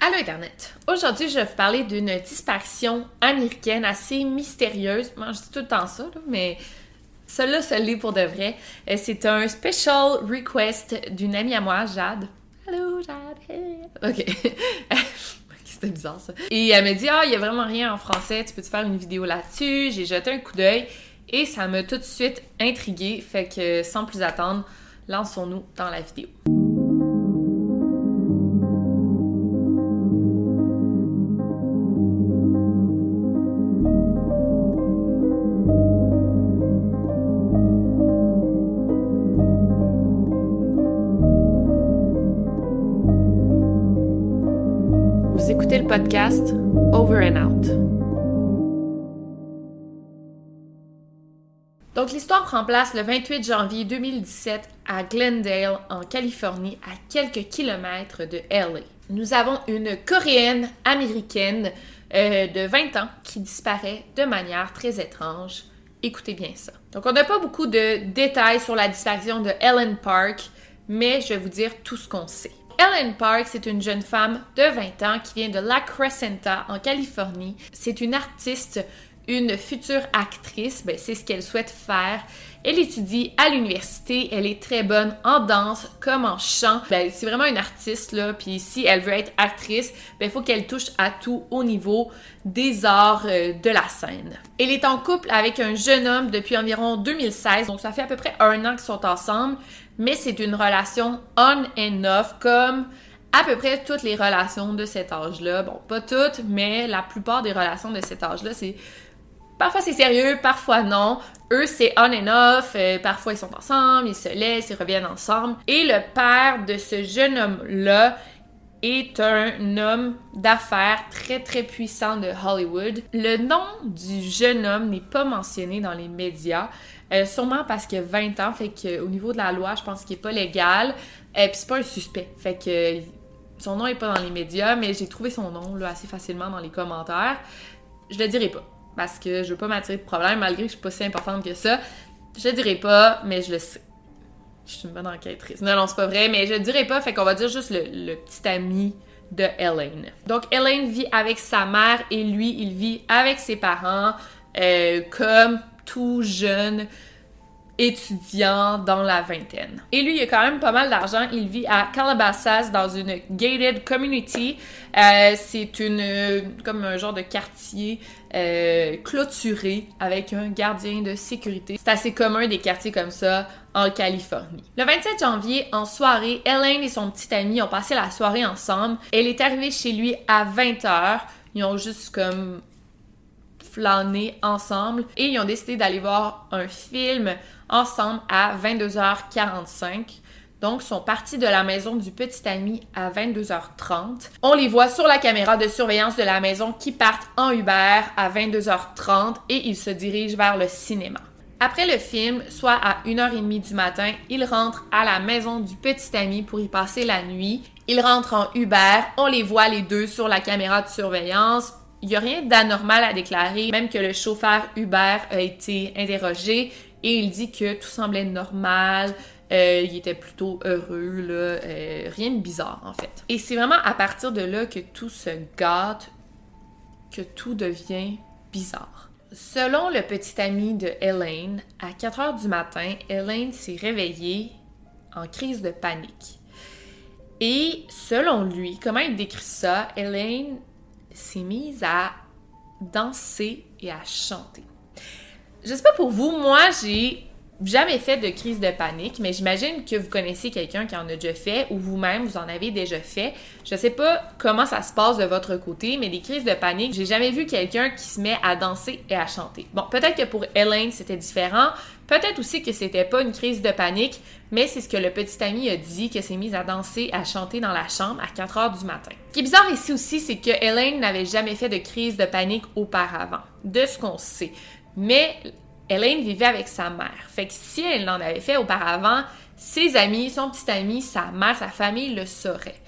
Allô Internet! Aujourd'hui, je vais vous parler d'une disparition américaine assez mystérieuse. Moi, je dis tout le temps ça, là, mais celle-là, ça l'est pour de vrai. Euh, C'est un special request d'une amie à moi, Jade. Allô, Jade! Hey. Ok. C'était bizarre ça. Et elle me dit Ah, il y a vraiment rien en français, tu peux-tu faire une vidéo là-dessus? J'ai jeté un coup d'œil et ça m'a tout de suite intriguée. Fait que sans plus attendre, lançons-nous dans la vidéo. Over and Out. Donc l'histoire prend place le 28 janvier 2017 à Glendale, en Californie, à quelques kilomètres de LA. Nous avons une Coréenne américaine euh, de 20 ans qui disparaît de manière très étrange. Écoutez bien ça. Donc on n'a pas beaucoup de détails sur la disparition de Ellen Park, mais je vais vous dire tout ce qu'on sait. Ellen Park, c'est une jeune femme de 20 ans qui vient de La Crescenta, en Californie. C'est une artiste, une future actrice, ben, c'est ce qu'elle souhaite faire. Elle étudie à l'université, elle est très bonne en danse comme en chant. Ben, c'est vraiment une artiste, là, puis si elle veut être actrice, ben, il faut qu'elle touche à tout au niveau des arts euh, de la scène. Elle est en couple avec un jeune homme depuis environ 2016, donc ça fait à peu près un an qu'ils sont ensemble, mais c'est une relation on and off, comme à peu près toutes les relations de cet âge-là. Bon, pas toutes, mais la plupart des relations de cet âge-là, c'est Parfois c'est sérieux, parfois non. Eux c'est on and off, euh, parfois ils sont ensemble, ils se laissent, ils reviennent ensemble. Et le père de ce jeune homme-là est un homme d'affaires très très puissant de Hollywood. Le nom du jeune homme n'est pas mentionné dans les médias, euh, sûrement parce a 20 ans, fait qu'au niveau de la loi, je pense qu'il est pas légal. Et puis c'est pas un suspect, fait que son nom est pas dans les médias, mais j'ai trouvé son nom là assez facilement dans les commentaires. Je le dirai pas parce que je veux pas m'attirer de problème malgré que je suis pas si importante que ça. Je le dirai pas, mais je le sais. Je suis une bonne enquêtrice. Non, non, c'est pas vrai, mais je le dirai pas, fait qu'on va dire juste le, le petit ami de Elaine. Donc, Elaine vit avec sa mère et lui, il vit avec ses parents euh, comme tout jeune étudiant dans la vingtaine. Et lui, il a quand même pas mal d'argent. Il vit à Calabasas dans une gated community. Euh, c'est une comme un genre de quartier euh, clôturé avec un gardien de sécurité. C'est assez commun des quartiers comme ça en Californie. Le 27 janvier, en soirée, Elaine et son petit ami ont passé la soirée ensemble. Elle est arrivée chez lui à 20h. Ils ont juste comme flâner ensemble et ils ont décidé d'aller voir un film ensemble à 22h45. Donc, sont partis de la maison du petit ami à 22h30. On les voit sur la caméra de surveillance de la maison qui partent en Uber à 22h30 et ils se dirigent vers le cinéma. Après le film, soit à 1h30 du matin, ils rentrent à la maison du petit ami pour y passer la nuit. Ils rentrent en Uber, on les voit les deux sur la caméra de surveillance. Il n'y a rien d'anormal à déclarer, même que le chauffeur Uber a été interrogé et il dit que tout semblait normal, euh, il était plutôt heureux, là, euh, rien de bizarre en fait. Et c'est vraiment à partir de là que tout se gâte, que tout devient bizarre. Selon le petit ami de Elaine, à 4 heures du matin, Elaine s'est réveillée en crise de panique. Et selon lui, comment il décrit ça, Elaine s'est mise à danser et à chanter. Je sais pas pour vous, moi j'ai jamais fait de crise de panique, mais j'imagine que vous connaissez quelqu'un qui en a déjà fait ou vous-même vous en avez déjà fait. Je sais pas comment ça se passe de votre côté, mais des crises de panique, j'ai jamais vu quelqu'un qui se met à danser et à chanter. Bon, peut-être que pour Elaine c'était différent, peut-être aussi que c'était pas une crise de panique, mais c'est ce que le petit ami a dit, que s'est mise à danser, à chanter dans la chambre à 4 heures du matin. Ce qui est bizarre ici aussi, c'est que Elaine n'avait jamais fait de crise de panique auparavant, de ce qu'on sait. Mais Elaine vivait avec sa mère. Fait que si elle en avait fait auparavant, ses amis, son petit ami, sa mère, sa famille le sauraient.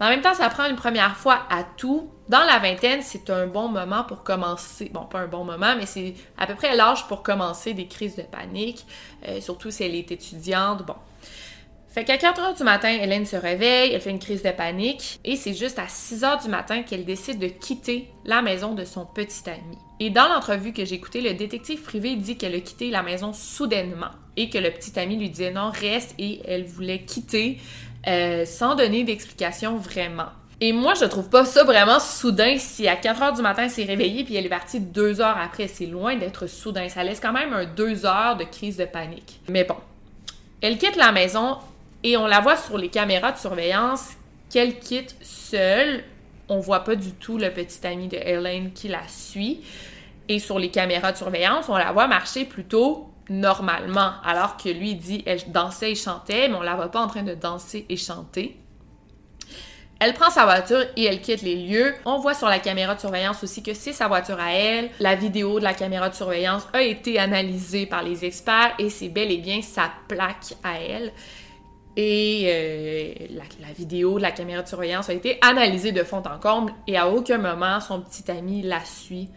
En même temps, ça prend une première fois à tout. Dans la vingtaine, c'est un bon moment pour commencer. Bon, pas un bon moment, mais c'est à peu près l'âge pour commencer des crises de panique, euh, surtout si elle est étudiante. Bon, fait qu'à 4 heures du matin, Hélène se réveille, elle fait une crise de panique et c'est juste à 6 heures du matin qu'elle décide de quitter la maison de son petit ami. Et dans l'entrevue que j'ai écoutée, le détective privé dit qu'elle a quitté la maison soudainement et que le petit ami lui disait non, reste et elle voulait quitter euh, sans donner d'explication vraiment. Et moi, je trouve pas ça vraiment soudain si à 4 heures du matin, elle s'est réveillée puis elle est partie deux heures après. C'est loin d'être soudain. Ça laisse quand même un deux heures de crise de panique. Mais bon. Elle quitte la maison et on la voit sur les caméras de surveillance qu'elle quitte seule. On voit pas du tout le petit ami de Hélène qui la suit. Et sur les caméras de surveillance, on la voit marcher plutôt normalement, alors que lui dit elle dansait et chantait, mais on la voit pas en train de danser et chanter. Elle prend sa voiture et elle quitte les lieux. On voit sur la caméra de surveillance aussi que c'est sa voiture à elle. La vidéo de la caméra de surveillance a été analysée par les experts et c'est bel et bien sa plaque à elle. Et euh, la, vidéo de la caméra de surveillance a été analysée de fond en comble et à aucun moment son petit ami la suit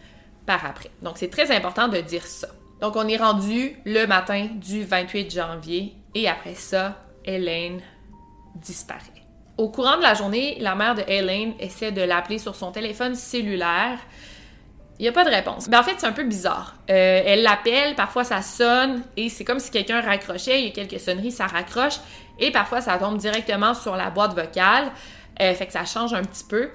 par après. Donc c'est très important de dire ça. Donc on est rendu le matin du 28 janvier et après ça, Hélène disparaît. Au courant de la journée, la mère de Hélène essaie de l'appeler sur son téléphone cellulaire il n'y a pas de réponse. Mais en fait, c'est un peu bizarre. Euh, elle l'appelle, parfois ça sonne, et c'est comme si quelqu'un raccrochait, il y a quelques sonneries, ça raccroche, et parfois ça tombe directement sur la boîte vocale, euh, fait que ça change un petit peu.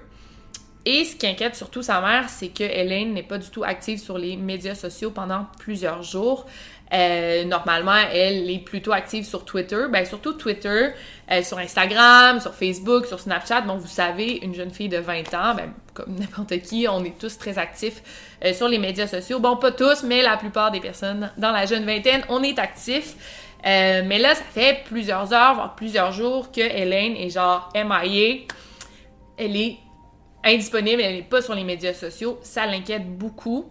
Et ce qui inquiète surtout sa mère, c'est que Hélène n'est pas du tout active sur les médias sociaux pendant plusieurs jours. Euh, normalement, elle est plutôt active sur Twitter, ben surtout Twitter, euh, sur Instagram, sur Facebook, sur Snapchat. Bon, vous savez, une jeune fille de 20 ans, ben, comme n'importe qui, on est tous très actifs sur les médias sociaux. Bon, pas tous, mais la plupart des personnes dans la jeune vingtaine, on est actifs. Mais là, ça fait plusieurs heures, voire plusieurs jours que Hélène est genre MIA. Elle est indisponible, elle n'est pas sur les médias sociaux. Ça l'inquiète beaucoup.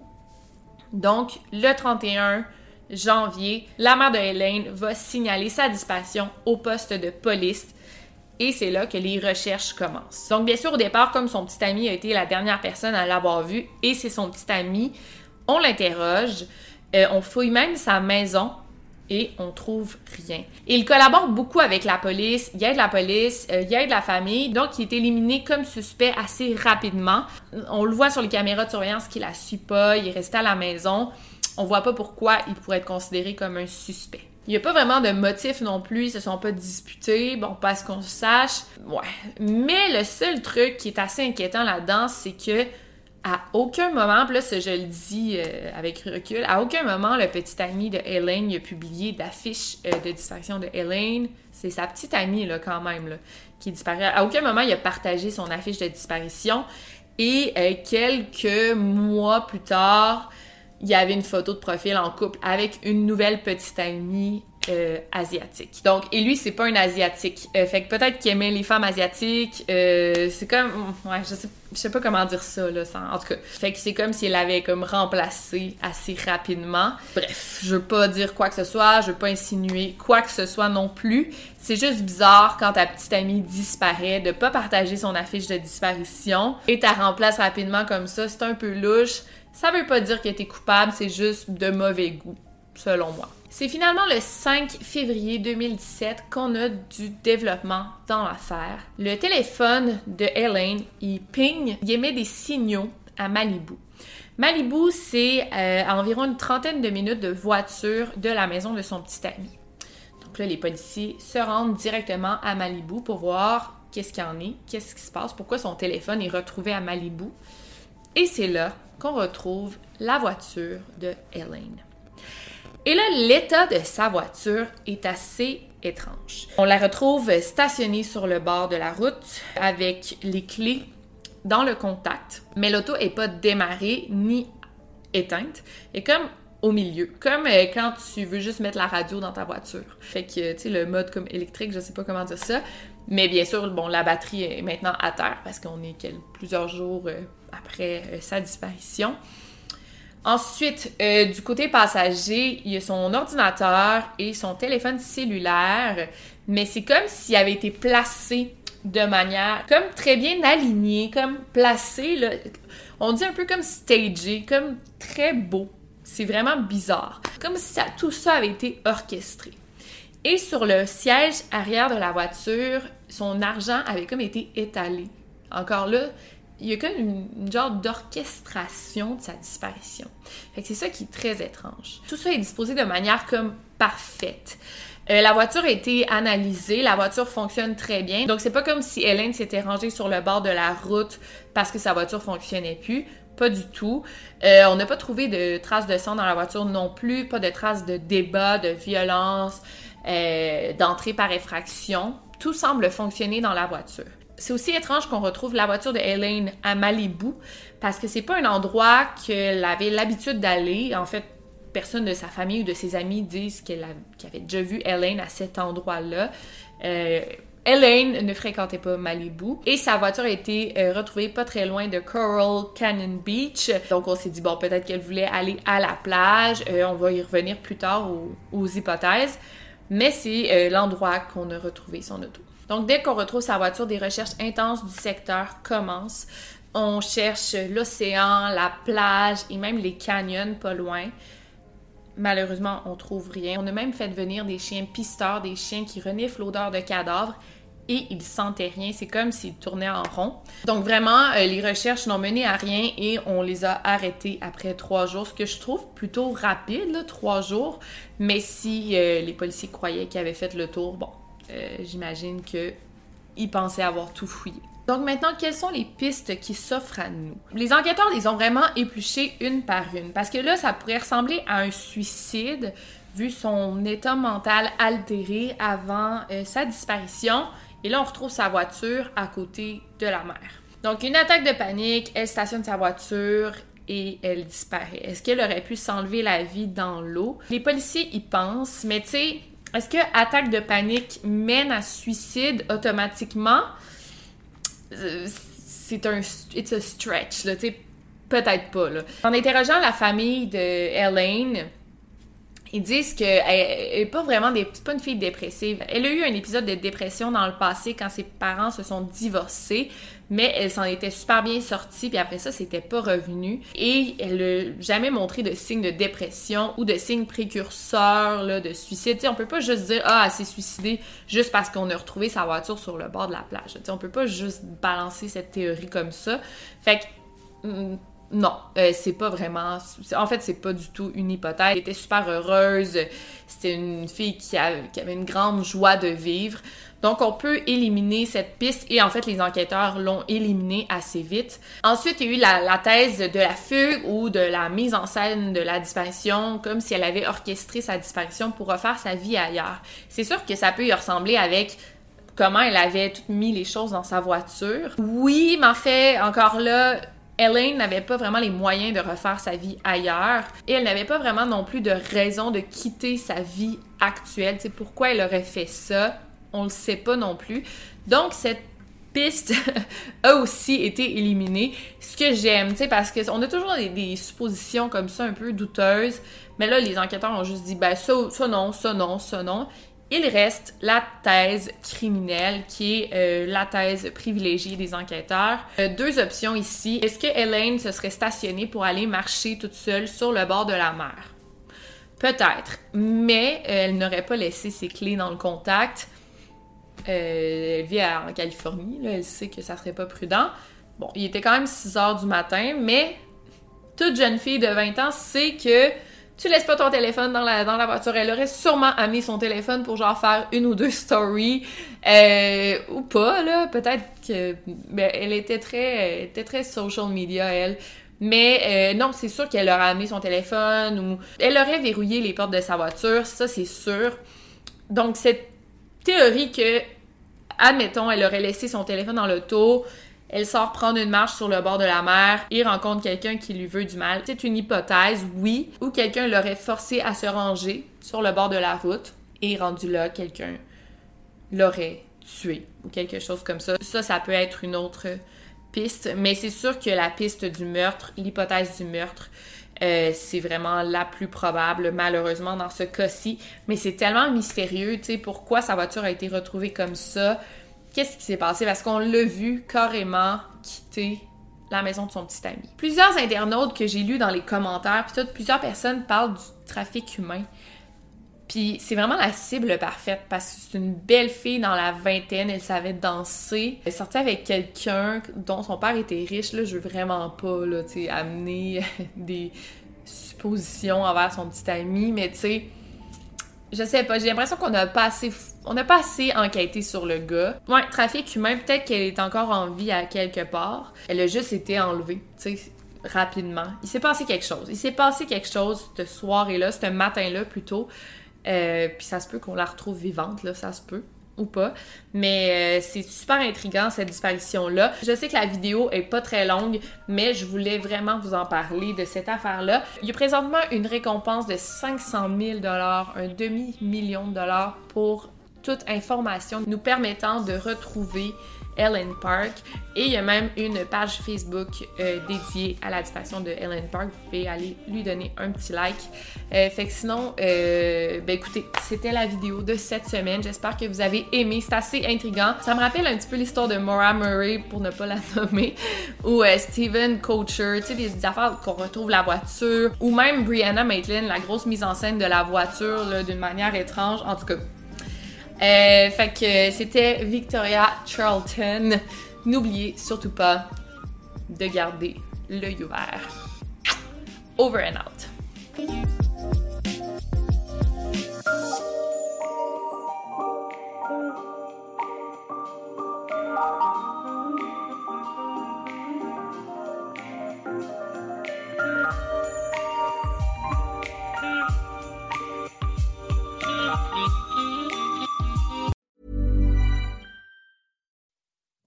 Donc, le 31 janvier, la mère de Hélène va signaler sa disparition au poste de police. Et c'est là que les recherches commencent. Donc, bien sûr, au départ, comme son petit ami a été la dernière personne à l'avoir vu, et c'est son petit ami, on l'interroge. Euh, on fouille même sa maison et on trouve rien. Il collabore beaucoup avec la police, il y a de la police, euh, il y a de la famille, donc il est éliminé comme suspect assez rapidement. On le voit sur les caméras de surveillance qu'il la suit pas, il est resté à la maison. On voit pas pourquoi il pourrait être considéré comme un suspect. Il n'y a pas vraiment de motif non plus, ils se sont pas disputés, bon, pas ce qu'on sache. Ouais. Mais le seul truc qui est assez inquiétant là-dedans, c'est que à aucun moment, puis là, je le dis euh, avec recul, à aucun moment le petit ami de Elaine a publié d'affiche euh, de disparition de Elaine. C'est sa petite amie, là, quand même, là, qui disparaît. À aucun moment, il a partagé son affiche de disparition. Et euh, quelques mois plus tard, il y avait une photo de profil en couple avec une nouvelle petite amie euh, asiatique. Donc, et lui, c'est pas un asiatique. Euh, fait que peut-être qu'il aimait les femmes asiatiques. Euh, c'est comme, ouais, je sais, sais pas comment dire ça là. en tout cas, fait que c'est comme s'il l'avait comme remplacé assez rapidement. Bref, je veux pas dire quoi que ce soit, je veux pas insinuer quoi que ce soit non plus. C'est juste bizarre quand ta petite amie disparaît de pas partager son affiche de disparition et ta remplace rapidement comme ça. C'est un peu louche. Ça veut pas dire qu'elle était coupable, c'est juste de mauvais goût, selon moi. C'est finalement le 5 février 2017 qu'on a du développement dans l'affaire. Le téléphone de Elaine, il ping, il émet des signaux à Malibu. Malibu, c'est euh, à environ une trentaine de minutes de voiture de la maison de son petit ami. Donc là, les policiers se rendent directement à Malibu pour voir qu'est-ce qu'il y en est, qu'est-ce qui se passe, pourquoi son téléphone est retrouvé à Malibu. Et c'est là qu'on retrouve la voiture de Elaine. Et là, l'état de sa voiture est assez étrange. On la retrouve stationnée sur le bord de la route avec les clés dans le contact, mais l'auto est pas démarrée ni éteinte. Et comme au milieu, comme euh, quand tu veux juste mettre la radio dans ta voiture. Fait que, tu sais, le mode comme électrique, je sais pas comment dire ça. Mais bien sûr, bon, la batterie est maintenant à terre parce qu'on est plusieurs jours euh, après euh, sa disparition. Ensuite, euh, du côté passager, il y a son ordinateur et son téléphone cellulaire, mais c'est comme s'il avait été placé de manière comme très bien aligné, comme placé, on dit un peu comme stagé, comme très beau. C'est vraiment bizarre. Comme si tout ça avait été orchestré. Et sur le siège arrière de la voiture, son argent avait comme été étalé. Encore là, il y a comme une, genre d'orchestration de sa disparition. Fait que c'est ça qui est très étrange. Tout ça est disposé de manière comme parfaite. Euh, la voiture a été analysée, la voiture fonctionne très bien. Donc c'est pas comme si Hélène s'était rangée sur le bord de la route parce que sa voiture fonctionnait plus. Pas du tout. Euh, on n'a pas trouvé de traces de sang dans la voiture non plus, pas de traces de débat, de violence, euh, d'entrée par effraction. Tout semble fonctionner dans la voiture. C'est aussi étrange qu'on retrouve la voiture de Elaine à Malibu parce que c'est pas un endroit qu'elle avait l'habitude d'aller. En fait, personne de sa famille ou de ses amis disent qu'elle avait déjà vu Elaine à cet endroit-là. Euh, Elaine ne fréquentait pas Malibu et sa voiture a été euh, retrouvée pas très loin de Coral Canyon Beach. Donc on s'est dit bon peut-être qu'elle voulait aller à la plage. Euh, on va y revenir plus tard aux, aux hypothèses, mais c'est l'endroit qu'on a retrouvé son auto. Donc, dès qu'on retrouve sa voiture, des recherches intenses du secteur commencent. On cherche l'océan, la plage et même les canyons pas loin. Malheureusement, on trouve rien. On a même fait venir des chiens pisteurs, des chiens qui reniflent l'odeur de cadavres et ils sentaient rien. C'est comme s'ils tournaient en rond. Donc vraiment, euh, les recherches n'ont mené à rien et on les a arrêtés après trois jours, ce que je trouve plutôt rapide, trois jours. Mais si euh, les policiers croyaient qu'ils avaient fait le tour, bon, euh, j'imagine qu'ils pensaient avoir tout fouillé. Donc maintenant, quelles sont les pistes qui s'offrent à nous? Les enquêteurs les ont vraiment épluchées une par une, parce que là, ça pourrait ressembler à un suicide, vu son état mental altéré avant euh, sa disparition. Et là, on retrouve sa voiture à côté de la mer. Donc, une attaque de panique, elle stationne sa voiture et elle disparaît. Est-ce qu'elle aurait pu s'enlever la vie dans l'eau? Les policiers y pensent, mais tu sais, est-ce que attaque de panique mène à suicide automatiquement? Euh, c'est un it's a stretch, là, peut-être pas. Là. En interrogeant la famille de Elaine, ils disent qu'elle n'est pas vraiment des, pas une fille dépressive. Elle a eu un épisode de dépression dans le passé quand ses parents se sont divorcés, mais elle s'en était super bien sortie, puis après ça, c'était pas revenu. Et elle n'a jamais montré de signes de dépression ou de signes précurseurs là, de suicide. T'sais, on peut pas juste dire Ah, elle s'est suicidée juste parce qu'on a retrouvé sa voiture sur le bord de la plage. T'sais, on peut pas juste balancer cette théorie comme ça. Fait que mm, non, euh, c'est pas vraiment. En fait, c'est pas du tout une hypothèse. Elle était super heureuse. C'était une fille qui, avait une grande joie de vivre. Donc, on peut éliminer cette piste et en fait, les enquêteurs l'ont éliminée assez vite. Ensuite, il y a eu la, thèse de la fugue ou de la mise en scène de la disparition, comme si elle avait orchestré sa disparition pour refaire sa vie ailleurs. C'est sûr que ça peut y ressembler avec comment elle avait tout mis les choses dans sa voiture. Oui, mais en fait, encore là, Elaine n'avait pas vraiment les moyens de refaire sa vie ailleurs et elle n'avait pas vraiment non plus de raison de quitter sa vie actuelle. Tu sais, pourquoi elle aurait fait ça? On le sait pas non plus. Donc, cette piste a aussi été éliminée. Ce que j'aime, tu parce qu'on a toujours des, suppositions comme ça un peu douteuses. Mais là, les enquêteurs ont juste dit, ben ça non, ça non, ça non. Il reste la thèse criminelle, qui est euh, la thèse privilégiée des enquêteurs. Euh, deux options ici. Est-ce que Elaine se serait stationnée pour aller marcher toute seule sur le bord de la mer? Peut-être, mais euh, elle n'aurait pas laissé ses clés dans le contact. elle vit en Californie, elle sait que ça serait pas prudent. Bon, il était quand même 6 heures du matin, mais toute jeune fille de 20 ans sait que tu laisses pas ton téléphone dans la, dans la voiture. Elle aurait sûrement amené son téléphone pour genre faire une ou deux stories. Euh, ou pas, là. Peut-être que. Ben, elle était très, était très social media, elle. Mais euh, non, c'est sûr qu'elle aurait amené son téléphone ou. Elle aurait verrouillé les portes de sa voiture, ça c'est sûr. Donc, cette théorie que, admettons, elle aurait laissé son téléphone dans l'auto, elle sort prendre une marche sur le bord de la mer et rencontre quelqu'un qui lui veut du mal. C'est une hypothèse, oui, ou quelqu'un l'aurait forcé à se ranger sur le bord de la route et rendu là, quelqu'un l'aurait tué ou quelque chose comme ça. Ça, ça peut être une autre piste, mais c'est sûr que la piste du meurtre, l'hypothèse du meurtre, euh, c'est vraiment la plus probable, malheureusement, dans ce cas-ci. Mais c'est tellement mystérieux, tu sais, pourquoi sa voiture a été retrouvée comme ça qu'est-ce qui s'est passé? Parce qu'on l'a vu carrément quitter la maison de son petit ami. Plusieurs internautes que j'ai lus dans les commentaires, puis plusieurs personnes parlent du trafic humain. Puis c'est vraiment la cible parfaite parce que c'est une belle fille dans la vingtaine, elle savait danser. Elle sortait avec quelqu'un dont son père était riche, là, je veux vraiment pas, là, tu sais, amener des suppositions envers son petit ami, mais tu sais, je sais pas, j'ai l'impression qu'on n'a pas assez on n'a pas assez enquêté sur le gars. Ouais, trafic humain, peut-être qu'elle est encore en vie à quelque part. Elle a juste été enlevée, tu sais, rapidement. Il s'est passé quelque chose. Il s'est passé quelque chose ce soir-là, ce matin-là plutôt. Euh, puis ça se peut qu'on la retrouve vivante, là, ça se peut ou pas. Mais euh, c'est super intriguant cette disparition-là. Je sais que la vidéo est pas très longue, mais je voulais vraiment vous en parler de cette affaire-là. Il y a présentement une récompense de 500 000 un demi-million de dollars pour toute information nous permettant de retrouver Ellen Park. Et il y a même une page Facebook euh, dédiée à la disparition de Ellen Park. Vous pouvez aller lui donner un petit like. Euh, fait que sinon, euh, ben écoutez, c'était la vidéo de cette semaine. J'espère que vous avez aimé. C'est assez intriguant. Ça me rappelle un petit peu l'histoire de Maura Murray, pour ne pas la nommer, ou Steven Coacher. Tu sais, des, affaires qu'on retrouve la voiture. Ou même Brianna Maitland, la grosse mise en scène de la voiture d'une manière étrange. En tout cas, euh, fait que c'était Victoria Charlton. N'oubliez surtout pas de garder l'œil ouvert. Over and out.